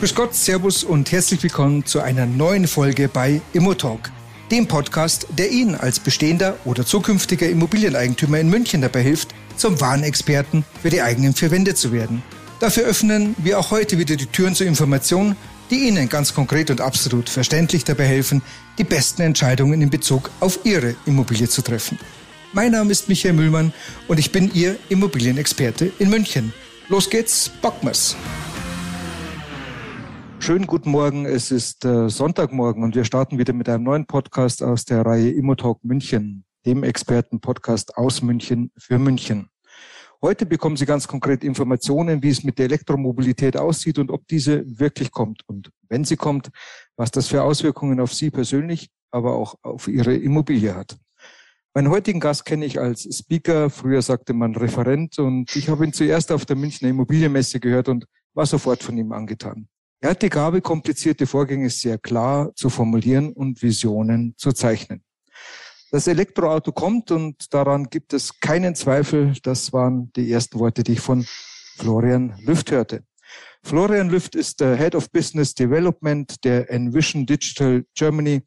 Grüß Gott, Servus und herzlich willkommen zu einer neuen Folge bei Immotalk, dem Podcast, der Ihnen als bestehender oder zukünftiger Immobilieneigentümer in München dabei hilft, zum wahren Experten für die eigenen vier Wände zu werden. Dafür öffnen wir auch heute wieder die Türen zur Information, die Ihnen ganz konkret und absolut verständlich dabei helfen, die besten Entscheidungen in Bezug auf Ihre Immobilie zu treffen. Mein Name ist Michael Müllmann und ich bin Ihr Immobilienexperte in München. Los geht's, Bockmers! Schönen guten Morgen, es ist äh, Sonntagmorgen und wir starten wieder mit einem neuen Podcast aus der Reihe Immotalk München, dem Expertenpodcast aus München für München. Heute bekommen Sie ganz konkret Informationen, wie es mit der Elektromobilität aussieht und ob diese wirklich kommt. Und wenn sie kommt, was das für Auswirkungen auf Sie persönlich, aber auch auf Ihre Immobilie hat. Meinen heutigen Gast kenne ich als Speaker, früher sagte man Referent, und ich habe ihn zuerst auf der Münchner Immobilienmesse gehört und war sofort von ihm angetan. Er hat die Gabe, komplizierte Vorgänge sehr klar zu formulieren und Visionen zu zeichnen. Das Elektroauto kommt und daran gibt es keinen Zweifel. Das waren die ersten Worte, die ich von Florian Lüft hörte. Florian Lüft ist der Head of Business Development der Envision Digital Germany,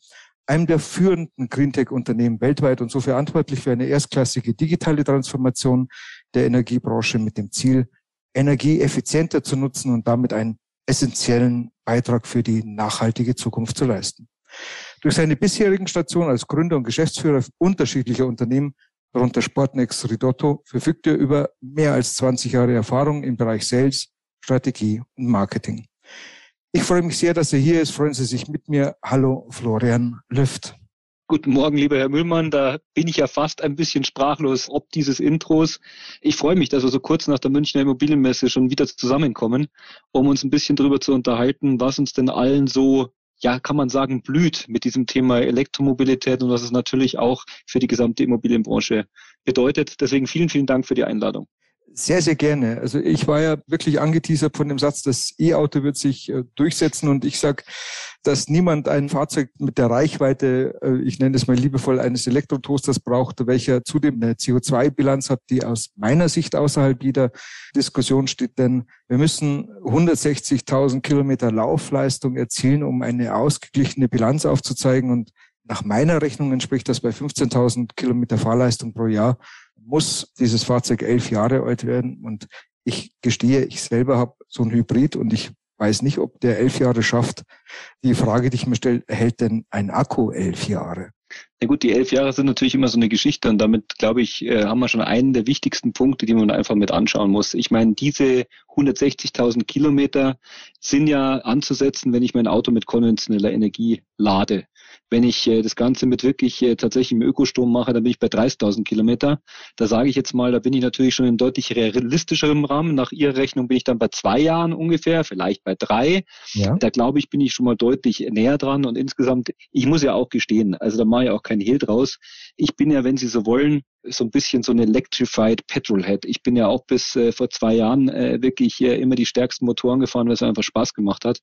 einem der führenden Greentech-Unternehmen weltweit und so verantwortlich für eine erstklassige digitale Transformation der Energiebranche mit dem Ziel, Energie effizienter zu nutzen und damit ein essentiellen Beitrag für die nachhaltige Zukunft zu leisten. Durch seine bisherigen Stationen als Gründer und Geschäftsführer unterschiedlicher Unternehmen, darunter Sportnex Ridotto, verfügt er über mehr als 20 Jahre Erfahrung im Bereich Sales, Strategie und Marketing. Ich freue mich sehr, dass er hier ist. Freuen Sie sich mit mir. Hallo, Florian Lüft. Guten Morgen, lieber Herr Müllmann. Da bin ich ja fast ein bisschen sprachlos ob dieses Intros. Ich freue mich, dass wir so kurz nach der Münchner Immobilienmesse schon wieder zusammenkommen, um uns ein bisschen darüber zu unterhalten, was uns denn allen so ja, kann man sagen, blüht mit diesem Thema Elektromobilität und was es natürlich auch für die gesamte Immobilienbranche bedeutet. Deswegen vielen, vielen Dank für die Einladung. Sehr, sehr gerne. Also ich war ja wirklich angeteasert von dem Satz, das E-Auto wird sich äh, durchsetzen und ich sag, dass niemand ein Fahrzeug mit der Reichweite, äh, ich nenne es mal liebevoll, eines Elektrotoasters braucht, welcher zudem eine CO2-Bilanz hat, die aus meiner Sicht außerhalb jeder Diskussion steht. Denn wir müssen 160.000 Kilometer Laufleistung erzielen, um eine ausgeglichene Bilanz aufzuzeigen und nach meiner Rechnung entspricht das bei 15.000 Kilometer Fahrleistung pro Jahr muss dieses Fahrzeug elf Jahre alt werden. Und ich gestehe, ich selber habe so ein Hybrid und ich weiß nicht, ob der elf Jahre schafft. Die Frage, die ich mir stelle, hält denn ein Akku elf Jahre? Na gut, die elf Jahre sind natürlich immer so eine Geschichte und damit, glaube ich, äh, haben wir schon einen der wichtigsten Punkte, die man einfach mit anschauen muss. Ich meine, diese 160.000 Kilometer sind ja anzusetzen, wenn ich mein Auto mit konventioneller Energie lade. Wenn ich äh, das Ganze mit wirklich äh, tatsächlich im Ökostrom mache, dann bin ich bei 30.000 Kilometer. Da sage ich jetzt mal, da bin ich natürlich schon in deutlich realistischerem Rahmen. Nach Ihrer Rechnung bin ich dann bei zwei Jahren ungefähr, vielleicht bei drei. Ja. Da glaube ich, bin ich schon mal deutlich näher dran. Und insgesamt, ich muss ja auch gestehen, also da mache ich auch kein Hehl draus. Ich bin ja, wenn Sie so wollen, so ein bisschen so ein Electrified Petrolhead. Ich bin ja auch bis äh, vor zwei Jahren äh, wirklich äh, immer die stärksten Motoren gefahren, weil es einfach Spaß gemacht hat.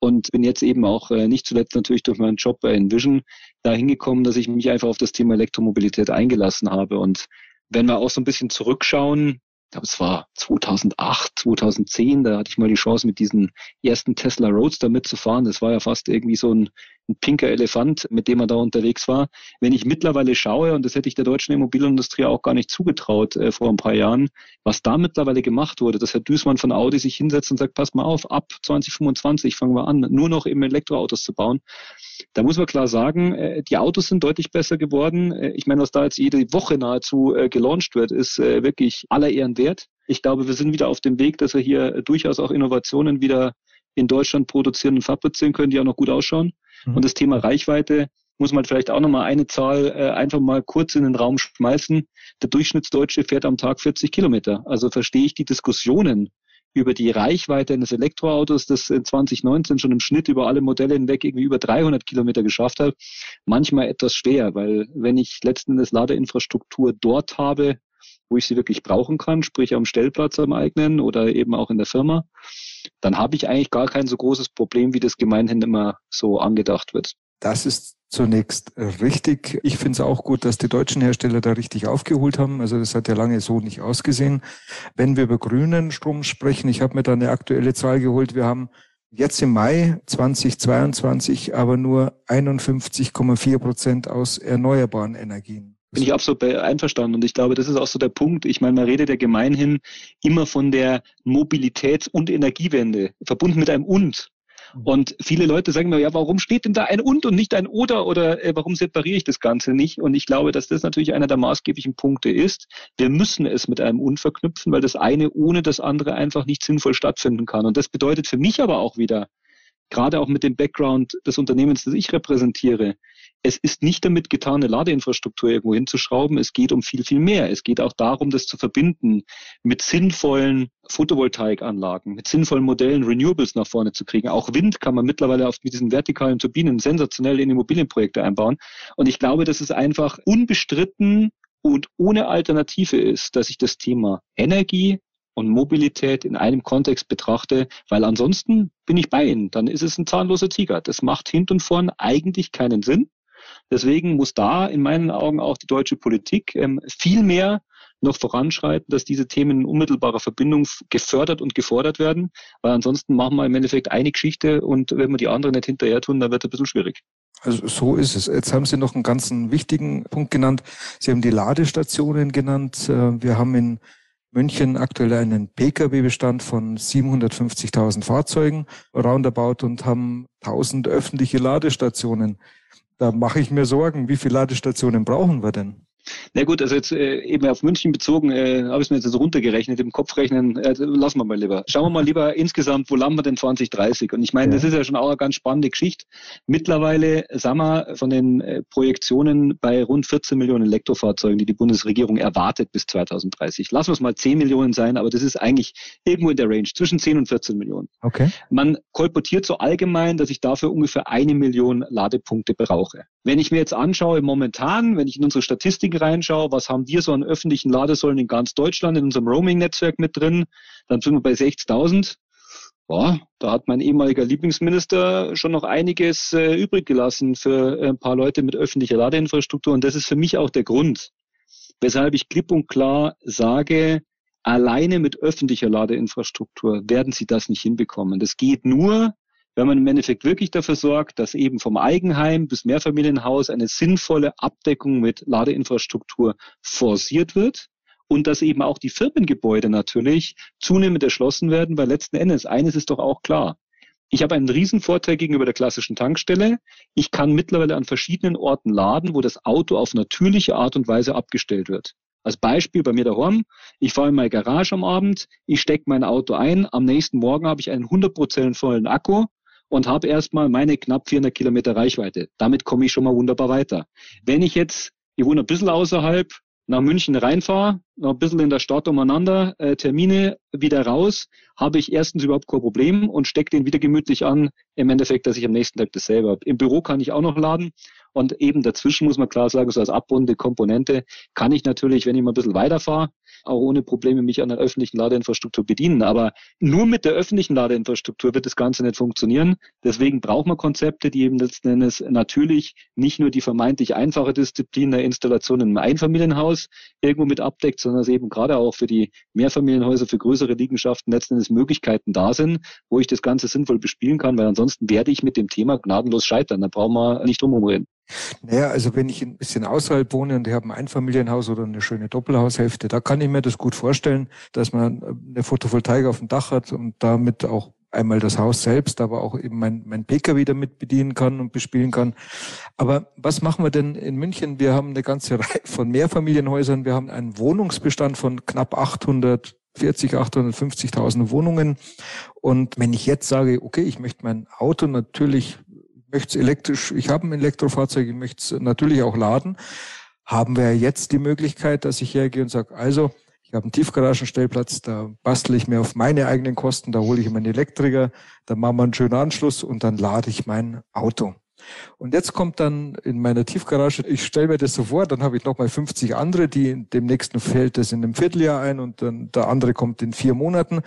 Und bin jetzt eben auch äh, nicht zuletzt natürlich durch meinen Job bei Envision da hingekommen, dass ich mich einfach auf das Thema Elektromobilität eingelassen habe. Und wenn wir auch so ein bisschen zurückschauen, ich glaube, es war 2008, 2010, da hatte ich mal die Chance, mit diesen ersten Tesla Roadster mitzufahren. Das war ja fast irgendwie so ein, ein pinker Elefant, mit dem man da unterwegs war. Wenn ich mittlerweile schaue, und das hätte ich der deutschen Immobilienindustrie auch gar nicht zugetraut äh, vor ein paar Jahren, was da mittlerweile gemacht wurde, dass Herr Düßmann von Audi sich hinsetzt und sagt, pass mal auf, ab 2025 fangen wir an, nur noch eben Elektroautos zu bauen. Da muss man klar sagen, äh, die Autos sind deutlich besser geworden. Äh, ich meine, was da jetzt jede Woche nahezu äh, gelauncht wird, ist wirklich aller Ehren wert. Ich glaube, wir sind wieder auf dem Weg, dass wir hier durchaus auch Innovationen wieder in Deutschland produzieren und fabrizieren können, die auch noch gut ausschauen. Mhm. Und das Thema Reichweite muss man vielleicht auch nochmal eine Zahl einfach mal kurz in den Raum schmeißen. Der Durchschnittsdeutsche fährt am Tag 40 Kilometer. Also verstehe ich die Diskussionen über die Reichweite eines Elektroautos, das in 2019 schon im Schnitt über alle Modelle hinweg irgendwie über 300 Kilometer geschafft hat, manchmal etwas schwer, weil wenn ich letzten Endes Ladeinfrastruktur dort habe, wo ich sie wirklich brauchen kann, sprich am Stellplatz am eigenen oder eben auch in der Firma, dann habe ich eigentlich gar kein so großes Problem, wie das gemeinhin immer so angedacht wird. Das ist zunächst richtig. Ich finde es auch gut, dass die deutschen Hersteller da richtig aufgeholt haben. Also das hat ja lange so nicht ausgesehen. Wenn wir über grünen Strom sprechen, ich habe mir da eine aktuelle Zahl geholt. Wir haben Jetzt im Mai 2022 aber nur 51,4 Prozent aus erneuerbaren Energien. Bin ich absolut einverstanden. Und ich glaube, das ist auch so der Punkt. Ich meine, man redet ja gemeinhin immer von der Mobilitäts- und Energiewende, verbunden mit einem Und. Mhm. Und viele Leute sagen mir, ja, warum steht denn da ein und und nicht ein oder oder äh, warum separiere ich das Ganze nicht? Und ich glaube, dass das natürlich einer der maßgeblichen Punkte ist. Wir müssen es mit einem und verknüpfen, weil das eine ohne das andere einfach nicht sinnvoll stattfinden kann. Und das bedeutet für mich aber auch wieder, gerade auch mit dem Background des Unternehmens, das ich repräsentiere, es ist nicht damit getan, eine Ladeinfrastruktur irgendwo hinzuschrauben. Es geht um viel, viel mehr. Es geht auch darum, das zu verbinden mit sinnvollen Photovoltaikanlagen, mit sinnvollen Modellen, Renewables nach vorne zu kriegen. Auch Wind kann man mittlerweile auf, diesen vertikalen Turbinen sensationell in Immobilienprojekte einbauen. Und ich glaube, dass es einfach unbestritten und ohne Alternative ist, dass ich das Thema Energie, und Mobilität in einem Kontext betrachte, weil ansonsten bin ich bei Ihnen. Dann ist es ein zahnloser Tiger. Das macht hinten und vorn eigentlich keinen Sinn. Deswegen muss da in meinen Augen auch die deutsche Politik ähm, viel mehr noch voranschreiten, dass diese Themen in unmittelbarer Verbindung gefördert und gefordert werden, weil ansonsten machen wir im Endeffekt eine Geschichte und wenn wir die andere nicht hinterher tun, dann wird es ein bisschen schwierig. Also so ist es. Jetzt haben Sie noch einen ganz wichtigen Punkt genannt. Sie haben die Ladestationen genannt. Äh, wir haben in München aktuell einen Pkw-Bestand von 750.000 Fahrzeugen roundabout und haben 1000 öffentliche Ladestationen. Da mache ich mir Sorgen, wie viele Ladestationen brauchen wir denn? Na gut, also jetzt äh, eben auf München bezogen, äh, habe ich es mir jetzt so runtergerechnet, im Kopfrechnen, äh, lassen wir mal lieber. Schauen wir mal lieber insgesamt, wo landen wir denn 2030? Und ich meine, ja. das ist ja schon auch eine ganz spannende Geschichte. Mittlerweile sagen wir von den äh, Projektionen bei rund 14 Millionen Elektrofahrzeugen, die die Bundesregierung erwartet bis 2030. Lassen wir es mal 10 Millionen sein, aber das ist eigentlich irgendwo in der Range, zwischen 10 und 14 Millionen. Okay. Man kolportiert so allgemein, dass ich dafür ungefähr eine Million Ladepunkte brauche. Wenn ich mir jetzt anschaue, momentan, wenn ich in unsere Statistiken reinschaue, was haben wir so an öffentlichen Ladesäulen in ganz Deutschland in unserem Roaming-Netzwerk mit drin, dann sind wir bei 60.000. Boah, da hat mein ehemaliger Lieblingsminister schon noch einiges äh, übrig gelassen für ein paar Leute mit öffentlicher Ladeinfrastruktur. Und das ist für mich auch der Grund, weshalb ich klipp und klar sage, alleine mit öffentlicher Ladeinfrastruktur werden Sie das nicht hinbekommen. Das geht nur, wenn man im Endeffekt wirklich dafür sorgt, dass eben vom Eigenheim bis Mehrfamilienhaus eine sinnvolle Abdeckung mit Ladeinfrastruktur forciert wird und dass eben auch die Firmengebäude natürlich zunehmend erschlossen werden, weil letzten Endes eines ist doch auch klar. Ich habe einen riesen Vorteil gegenüber der klassischen Tankstelle. Ich kann mittlerweile an verschiedenen Orten laden, wo das Auto auf natürliche Art und Weise abgestellt wird. Als Beispiel bei mir daheim, ich fahre in meine Garage am Abend, ich stecke mein Auto ein, am nächsten Morgen habe ich einen 100% vollen Akku und habe erstmal meine knapp 400 Kilometer Reichweite. Damit komme ich schon mal wunderbar weiter. Wenn ich jetzt, ich wohne ein bisschen außerhalb, nach München reinfahre, noch ein bisschen in der Stadt umeinander, äh, Termine wieder raus, habe ich erstens überhaupt kein Problem und stecke den wieder gemütlich an, im Endeffekt, dass ich am nächsten Tag dasselbe habe. Im Büro kann ich auch noch laden und eben dazwischen muss man klar sagen, so als abrundende Komponente kann ich natürlich, wenn ich mal ein bisschen weiterfahre, auch ohne Probleme mich an der öffentlichen Ladeinfrastruktur bedienen. Aber nur mit der öffentlichen Ladeinfrastruktur wird das Ganze nicht funktionieren. Deswegen braucht man Konzepte, die eben letzten Endes natürlich nicht nur die vermeintlich einfache Disziplin der Installation im Einfamilienhaus irgendwo mit abdeckt, sondern dass eben gerade auch für die Mehrfamilienhäuser, für größere Liegenschaften letzten Möglichkeiten da sind, wo ich das Ganze sinnvoll bespielen kann, weil ansonsten werde ich mit dem Thema gnadenlos scheitern. Da brauchen wir nicht drum. Naja, also wenn ich ein bisschen außerhalb wohne und ich habe ein Einfamilienhaus oder eine schöne Doppelhaushälfte, da kann ich mir das gut vorstellen, dass man eine Photovoltaik auf dem Dach hat und damit auch einmal das Haus selbst, aber auch eben mein, mein Pkw damit bedienen kann und bespielen kann. Aber was machen wir denn in München? Wir haben eine ganze Reihe von Mehrfamilienhäusern. Wir haben einen Wohnungsbestand von knapp 800 40, 850.000 Wohnungen. Und wenn ich jetzt sage, okay, ich möchte mein Auto natürlich möchte es elektrisch, ich habe ein Elektrofahrzeug, ich möchte es natürlich auch laden, haben wir jetzt die Möglichkeit, dass ich hergehe und sage, also ich habe einen Tiefgaragenstellplatz, da bastle ich mir auf meine eigenen Kosten, da hole ich meinen Elektriker, dann machen wir einen schönen Anschluss und dann lade ich mein Auto. Und jetzt kommt dann in meiner Tiefgarage, ich stelle mir das so vor, dann habe ich nochmal 50 andere, die dem nächsten fällt das in einem Vierteljahr ein und dann der andere kommt in vier Monaten.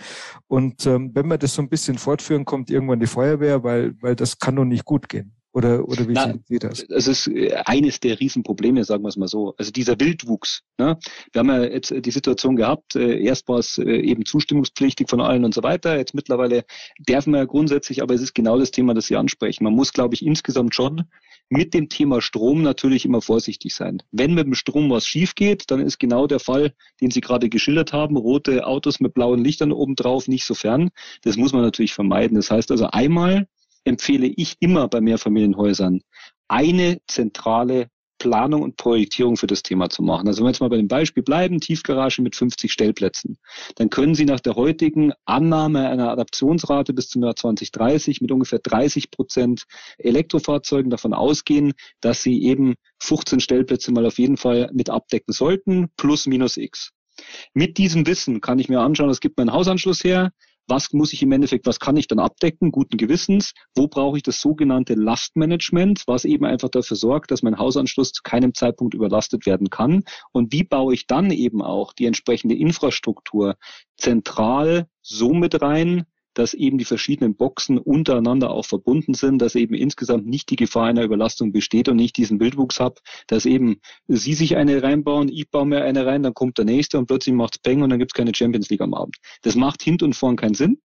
Und ähm, wenn wir das so ein bisschen fortführen, kommt irgendwann die Feuerwehr, weil, weil das kann doch nicht gut gehen. Oder, oder wie Na, Sie das? Es ist äh, eines der Riesenprobleme, sagen wir es mal so. Also dieser Wildwuchs. Ne? Wir haben ja jetzt die Situation gehabt, äh, erst war es äh, eben zustimmungspflichtig von allen und so weiter. Jetzt mittlerweile dürfen wir ja grundsätzlich, aber es ist genau das Thema, das Sie ansprechen. Man muss, glaube ich, insgesamt schon mit dem Thema Strom natürlich immer vorsichtig sein. Wenn mit dem Strom was schief geht, dann ist genau der Fall, den Sie gerade geschildert haben, rote Autos mit blauen Lichtern obendrauf nicht so fern. Das muss man natürlich vermeiden. Das heißt also einmal empfehle ich immer bei Mehrfamilienhäusern, eine zentrale Planung und Projektierung für das Thema zu machen. Also wenn wir jetzt mal bei dem Beispiel bleiben, Tiefgarage mit 50 Stellplätzen, dann können Sie nach der heutigen Annahme einer Adaptionsrate bis zum Jahr 2030 mit ungefähr 30 Prozent Elektrofahrzeugen davon ausgehen, dass Sie eben 15 Stellplätze mal auf jeden Fall mit abdecken sollten, plus minus X. Mit diesem Wissen kann ich mir anschauen, es gibt meinen Hausanschluss her, was muss ich im Endeffekt, was kann ich dann abdecken, guten Gewissens, wo brauche ich das sogenannte Lastmanagement, was eben einfach dafür sorgt, dass mein Hausanschluss zu keinem Zeitpunkt überlastet werden kann? Und wie baue ich dann eben auch die entsprechende Infrastruktur zentral so mit rein, dass eben die verschiedenen Boxen untereinander auch verbunden sind, dass eben insgesamt nicht die Gefahr einer Überlastung besteht und nicht diesen Bildwuchs habe, dass eben Sie sich eine reinbauen, ich baue mir eine rein, dann kommt der nächste und plötzlich macht's Peng und dann gibt's keine Champions League am Abend. Das macht hint und vorn keinen Sinn.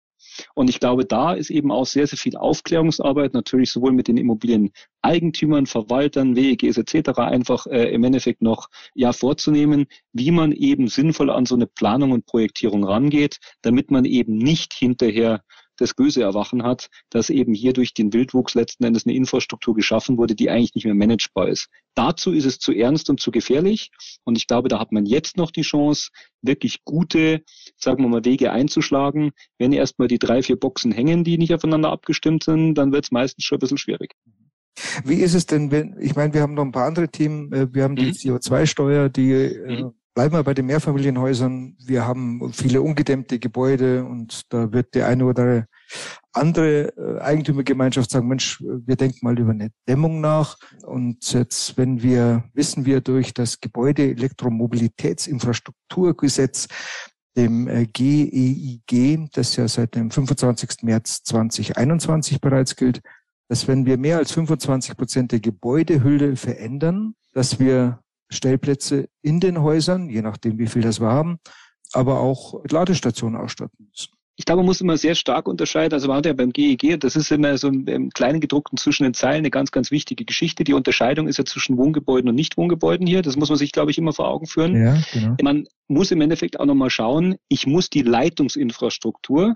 Und ich glaube, da ist eben auch sehr, sehr viel Aufklärungsarbeit, natürlich sowohl mit den Immobilieneigentümern, Verwaltern, WEGs etc. einfach äh, im Endeffekt noch ja vorzunehmen, wie man eben sinnvoll an so eine Planung und Projektierung rangeht, damit man eben nicht hinterher das böse Erwachen hat, dass eben hier durch den Wildwuchs letzten Endes eine Infrastruktur geschaffen wurde, die eigentlich nicht mehr managebar ist. Dazu ist es zu ernst und zu gefährlich. Und ich glaube, da hat man jetzt noch die Chance, wirklich gute, sagen wir mal, Wege einzuschlagen. Wenn erstmal die drei, vier Boxen hängen, die nicht aufeinander abgestimmt sind, dann wird es meistens schon ein bisschen schwierig. Wie ist es denn, wenn, ich meine, wir haben noch ein paar andere Themen, äh, wir haben die mhm. CO2-Steuer, die äh, mhm. Bleiben wir bei den Mehrfamilienhäusern. Wir haben viele ungedämmte Gebäude und da wird der eine oder andere äh, Eigentümergemeinschaft sagen, Mensch, wir denken mal über eine Dämmung nach. Und jetzt, wenn wir, wissen wir durch das Gebäude Elektromobilitätsinfrastrukturgesetz, dem GEIG, e das ja seit dem 25. März 2021 bereits gilt, dass wenn wir mehr als 25 Prozent der Gebäudehülle verändern, dass wir Stellplätze in den Häusern, je nachdem, wie viel das wir haben, aber auch Ladestationen ausstatten müssen. Ich glaube, man muss immer sehr stark unterscheiden. Also man hat ja beim GEG, das ist immer so im kleinen gedruckten zwischen den Zeilen eine ganz, ganz wichtige Geschichte. Die Unterscheidung ist ja zwischen Wohngebäuden und Nichtwohngebäuden hier. Das muss man sich, glaube ich, immer vor Augen führen. Ja, genau. Man muss im Endeffekt auch nochmal schauen, ich muss die Leitungsinfrastruktur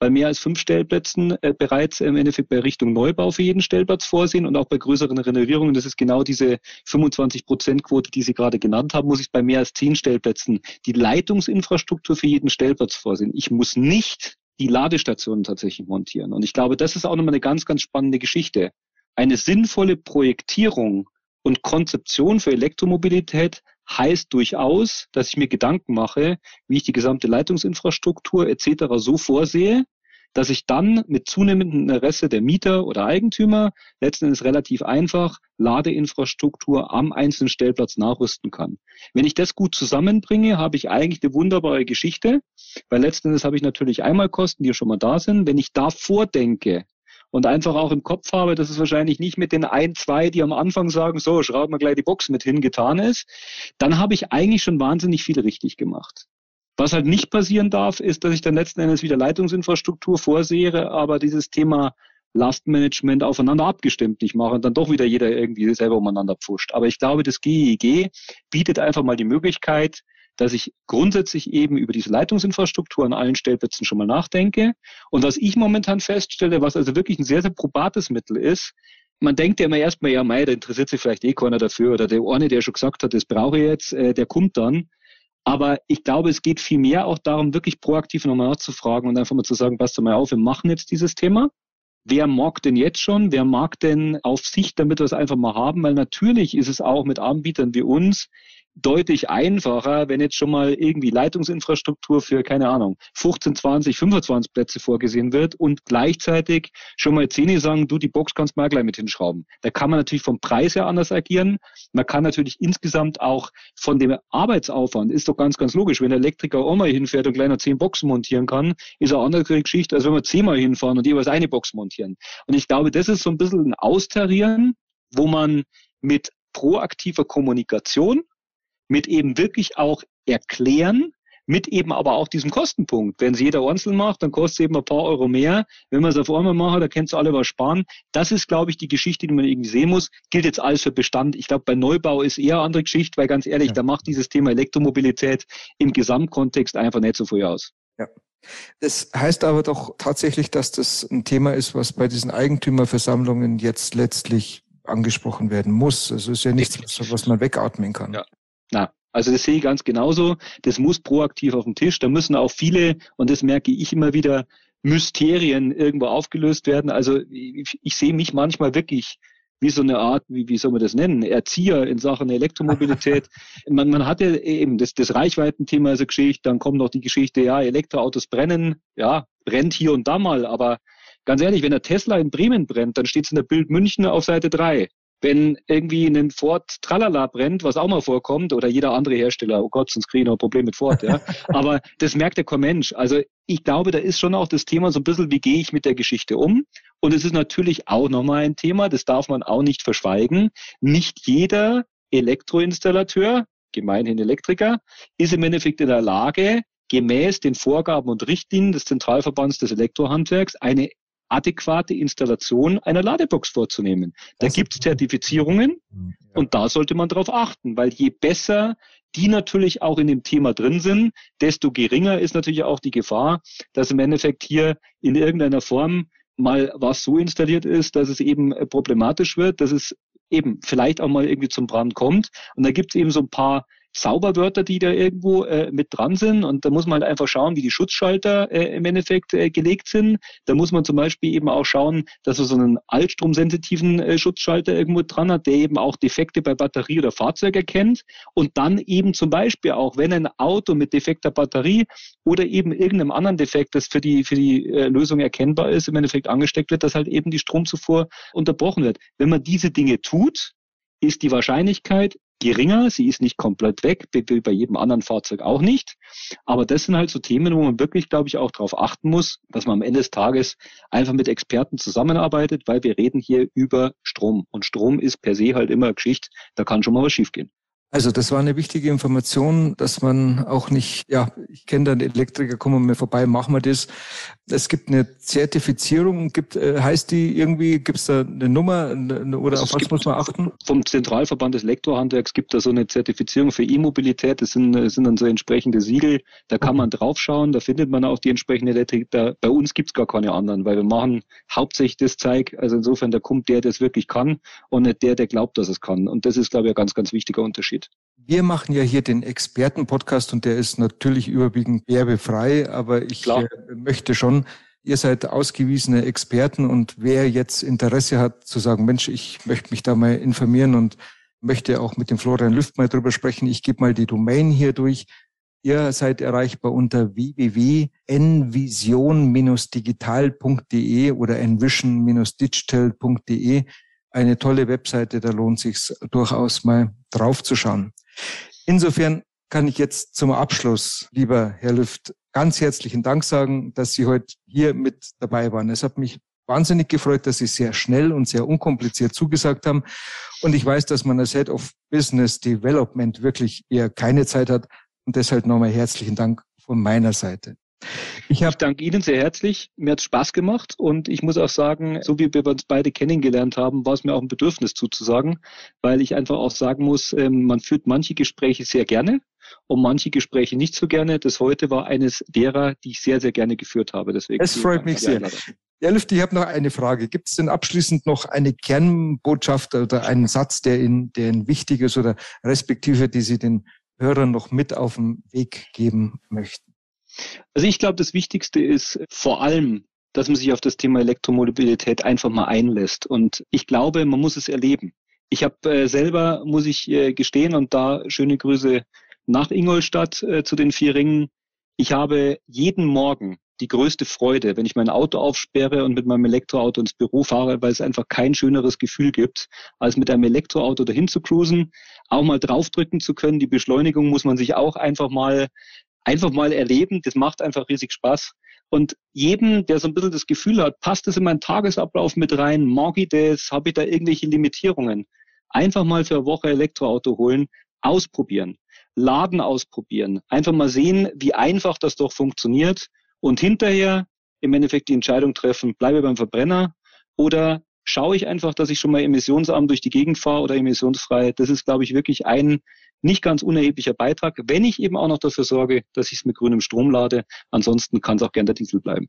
bei mehr als fünf Stellplätzen äh, bereits im Endeffekt bei Richtung Neubau für jeden Stellplatz vorsehen und auch bei größeren Renovierungen, das ist genau diese 25 Prozent Quote, die Sie gerade genannt haben, muss ich bei mehr als zehn Stellplätzen die Leitungsinfrastruktur für jeden Stellplatz vorsehen. Ich muss nicht die Ladestationen tatsächlich montieren. Und ich glaube, das ist auch nochmal eine ganz, ganz spannende Geschichte. Eine sinnvolle Projektierung und Konzeption für Elektromobilität heißt durchaus, dass ich mir Gedanken mache, wie ich die gesamte Leitungsinfrastruktur etc. so vorsehe, dass ich dann mit zunehmendem Interesse der Mieter oder Eigentümer letzten Endes relativ einfach Ladeinfrastruktur am einzelnen Stellplatz nachrüsten kann. Wenn ich das gut zusammenbringe, habe ich eigentlich eine wunderbare Geschichte, weil letzten Endes habe ich natürlich einmal Kosten, die schon mal da sind. Wenn ich da vordenke, und einfach auch im Kopf habe, dass es wahrscheinlich nicht mit den ein, zwei, die am Anfang sagen, so, schrauben wir gleich die Box mit hin, getan ist, dann habe ich eigentlich schon wahnsinnig viel richtig gemacht. Was halt nicht passieren darf, ist, dass ich dann letzten Endes wieder Leitungsinfrastruktur vorsehe, aber dieses Thema Lastmanagement aufeinander abgestimmt nicht mache und dann doch wieder jeder irgendwie selber umeinander pfuscht. Aber ich glaube, das GEG bietet einfach mal die Möglichkeit, dass ich grundsätzlich eben über diese Leitungsinfrastruktur an allen Stellplätzen schon mal nachdenke. Und was ich momentan feststelle, was also wirklich ein sehr, sehr probates Mittel ist, man denkt ja immer erstmal, ja, mei, da interessiert sich vielleicht eh keiner dafür oder der eine, der schon gesagt hat, das brauche ich jetzt, äh, der kommt dann. Aber ich glaube, es geht viel mehr auch darum, wirklich proaktiv nochmal nachzufragen und einfach mal zu sagen, passt mal auf, wir machen jetzt dieses Thema. Wer mag denn jetzt schon? Wer mag denn auf sich, damit wir es einfach mal haben? Weil natürlich ist es auch mit Anbietern wie uns deutlich einfacher, wenn jetzt schon mal irgendwie Leitungsinfrastruktur für, keine Ahnung, 15, 20, 25 Plätze vorgesehen wird und gleichzeitig schon mal Zähne sagen, du, die Box kannst mal gleich mit hinschrauben. Da kann man natürlich vom Preis her anders agieren. Man kann natürlich insgesamt auch von dem Arbeitsaufwand, ist doch ganz, ganz logisch, wenn der Elektriker auch mal hinfährt und kleiner zehn Boxen montieren kann, ist eine andere Geschichte, als wenn wir zehnmal hinfahren und jeweils eine Box montieren. Und ich glaube, das ist so ein bisschen ein Austarieren, wo man mit proaktiver Kommunikation, mit eben wirklich auch erklären, mit eben aber auch diesem Kostenpunkt. Wenn es jeder einzeln macht, dann kostet es eben ein paar Euro mehr. Wenn man es auf einmal macht, da kennst du alle was sparen. Das ist, glaube ich, die Geschichte, die man irgendwie sehen muss. Gilt jetzt alles für Bestand. Ich glaube, bei Neubau ist eher eine andere Geschichte, weil ganz ehrlich, ja. da macht dieses Thema Elektromobilität im Gesamtkontext einfach nicht so viel aus. Ja. Das heißt aber doch tatsächlich, dass das ein Thema ist, was bei diesen Eigentümerversammlungen jetzt letztlich angesprochen werden muss. Also ist ja nichts, was man wegatmen kann. Ja. Na, also das sehe ich ganz genauso. Das muss proaktiv auf den Tisch. Da müssen auch viele, und das merke ich immer wieder, Mysterien irgendwo aufgelöst werden. Also ich, ich sehe mich manchmal wirklich wie so eine Art, wie, wie soll man das nennen, Erzieher in Sachen Elektromobilität. man, man hat ja eben das, das Reichweitenthema ist eine Geschichte, dann kommt noch die Geschichte, ja, Elektroautos brennen, ja, brennt hier und da mal, aber ganz ehrlich, wenn der Tesla in Bremen brennt, dann steht es in der Bild München auf Seite 3 wenn irgendwie ein Ford Tralala brennt, was auch mal vorkommt, oder jeder andere Hersteller, oh Gott, sonst kriege ich noch ein Problem mit Ford, ja. Aber das merkt kein Mensch. Also ich glaube, da ist schon auch das Thema so ein bisschen, wie gehe ich mit der Geschichte um? Und es ist natürlich auch nochmal ein Thema, das darf man auch nicht verschweigen. Nicht jeder Elektroinstallateur, gemeinhin Elektriker, ist im Endeffekt in der Lage, gemäß den Vorgaben und Richtlinien des Zentralverbands des Elektrohandwerks eine adäquate Installation einer Ladebox vorzunehmen. Da gibt es Zertifizierungen ja. und da sollte man darauf achten, weil je besser die natürlich auch in dem Thema drin sind, desto geringer ist natürlich auch die Gefahr, dass im Endeffekt hier in irgendeiner Form mal was so installiert ist, dass es eben problematisch wird, dass es eben vielleicht auch mal irgendwie zum Brand kommt. Und da gibt es eben so ein paar Zauberwörter, die da irgendwo äh, mit dran sind. Und da muss man halt einfach schauen, wie die Schutzschalter äh, im Endeffekt äh, gelegt sind. Da muss man zum Beispiel eben auch schauen, dass man so einen altstromsensitiven äh, Schutzschalter irgendwo dran hat, der eben auch Defekte bei Batterie oder Fahrzeug erkennt. Und dann eben zum Beispiel auch, wenn ein Auto mit defekter Batterie oder eben irgendeinem anderen Defekt, das für die, für die äh, Lösung erkennbar ist, im Endeffekt angesteckt wird, dass halt eben die Stromzufuhr unterbrochen wird. Wenn man diese Dinge tut, ist die Wahrscheinlichkeit geringer. Sie ist nicht komplett weg, wie bei jedem anderen Fahrzeug auch nicht. Aber das sind halt so Themen, wo man wirklich, glaube ich, auch darauf achten muss, dass man am Ende des Tages einfach mit Experten zusammenarbeitet, weil wir reden hier über Strom. Und Strom ist per se halt immer Geschichte, da kann schon mal was schiefgehen. Also das war eine wichtige Information, dass man auch nicht, ja, ich kenne dann Elektriker, kommen wir vorbei, machen wir das. Es gibt eine Zertifizierung, gibt, äh, heißt die irgendwie, gibt es da eine Nummer oder also auf was muss man achten? Vom Zentralverband des Elektrohandwerks gibt es da so eine Zertifizierung für E-Mobilität. Das sind, das sind dann so entsprechende Siegel. Da kann man draufschauen, da findet man auch die entsprechende Elektrik. Da, bei uns gibt es gar keine anderen, weil wir machen hauptsächlich das Zeug. Also insofern, da kommt der, der es wirklich kann und nicht der, der glaubt, dass es kann. Und das ist, glaube ich, ein ganz, ganz wichtiger Unterschied. Wir machen ja hier den Expertenpodcast und der ist natürlich überwiegend werbefrei, aber ich Klar. Äh, möchte schon, ihr seid ausgewiesene Experten und wer jetzt Interesse hat zu sagen, Mensch, ich möchte mich da mal informieren und möchte auch mit dem Florian Lüft mal drüber sprechen. Ich gebe mal die Domain hier durch. Ihr seid erreichbar unter www.envision-digital.de oder envision-digital.de eine tolle Webseite, da lohnt sich durchaus mal draufzuschauen. Insofern kann ich jetzt zum Abschluss, lieber Herr Lüft, ganz herzlichen Dank sagen, dass Sie heute hier mit dabei waren. Es hat mich wahnsinnig gefreut, dass Sie sehr schnell und sehr unkompliziert zugesagt haben. Und ich weiß, dass man als Head of Business Development wirklich eher keine Zeit hat. Und deshalb nochmal herzlichen Dank von meiner Seite. Ich, ich danke Ihnen sehr herzlich. Mir hat Spaß gemacht und ich muss auch sagen, so wie wir uns beide kennengelernt haben, war es mir auch ein Bedürfnis zuzusagen, weil ich einfach auch sagen muss, ähm, man führt manche Gespräche sehr gerne und manche Gespräche nicht so gerne. Das heute war eines derer, die ich sehr, sehr gerne geführt habe. Deswegen es freut mich sehr. Ja, Lüfti, ich habe noch eine Frage. Gibt es denn abschließend noch eine Kernbotschaft oder einen Satz, der Ihnen, der Ihnen wichtig ist oder respektive, die Sie den Hörern noch mit auf den Weg geben möchten? Also ich glaube, das Wichtigste ist vor allem, dass man sich auf das Thema Elektromobilität einfach mal einlässt. Und ich glaube, man muss es erleben. Ich habe äh, selber, muss ich äh, gestehen, und da schöne Grüße nach Ingolstadt äh, zu den vier Ringen. Ich habe jeden Morgen die größte Freude, wenn ich mein Auto aufsperre und mit meinem Elektroauto ins Büro fahre, weil es einfach kein schöneres Gefühl gibt, als mit einem Elektroauto dahin zu cruisen, auch mal draufdrücken zu können. Die Beschleunigung muss man sich auch einfach mal, einfach mal erleben. Das macht einfach riesig Spaß. Und jedem, der so ein bisschen das Gefühl hat, passt das in meinen Tagesablauf mit rein, mag ich das, habe ich da irgendwelche Limitierungen, einfach mal für eine Woche Elektroauto holen, ausprobieren, Laden ausprobieren, einfach mal sehen, wie einfach das doch funktioniert und hinterher im Endeffekt die Entscheidung treffen, bleibe beim Verbrenner oder schaue ich einfach, dass ich schon mal emissionsarm durch die Gegend fahre oder emissionsfrei. Das ist, glaube ich, wirklich ein nicht ganz unerheblicher Beitrag, wenn ich eben auch noch dafür sorge, dass ich es mit grünem Strom lade. Ansonsten kann es auch gern der Diesel bleiben.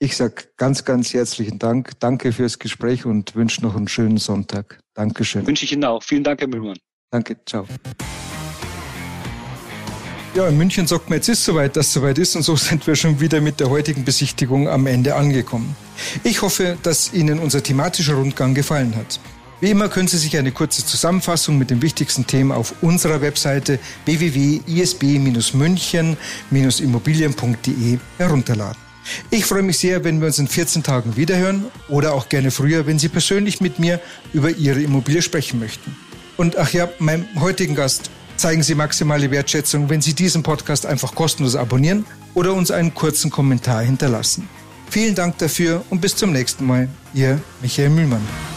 Ich sage ganz, ganz herzlichen Dank. Danke fürs Gespräch und wünsche noch einen schönen Sonntag. Dankeschön. Wünsche ich Ihnen auch. Vielen Dank, Herr Müllmann. Danke, ciao. Ja, in München sagt man, jetzt ist soweit, dass soweit ist und so sind wir schon wieder mit der heutigen Besichtigung am Ende angekommen. Ich hoffe, dass Ihnen unser thematischer Rundgang gefallen hat. Wie immer können Sie sich eine kurze Zusammenfassung mit den wichtigsten Themen auf unserer Webseite www.isb-münchen-immobilien.de herunterladen. Ich freue mich sehr, wenn wir uns in 14 Tagen wiederhören oder auch gerne früher, wenn Sie persönlich mit mir über Ihre Immobilie sprechen möchten. Und ach ja, meinem heutigen Gast zeigen Sie maximale Wertschätzung, wenn Sie diesen Podcast einfach kostenlos abonnieren oder uns einen kurzen Kommentar hinterlassen. Vielen Dank dafür und bis zum nächsten Mal. Ihr Michael Mühlmann.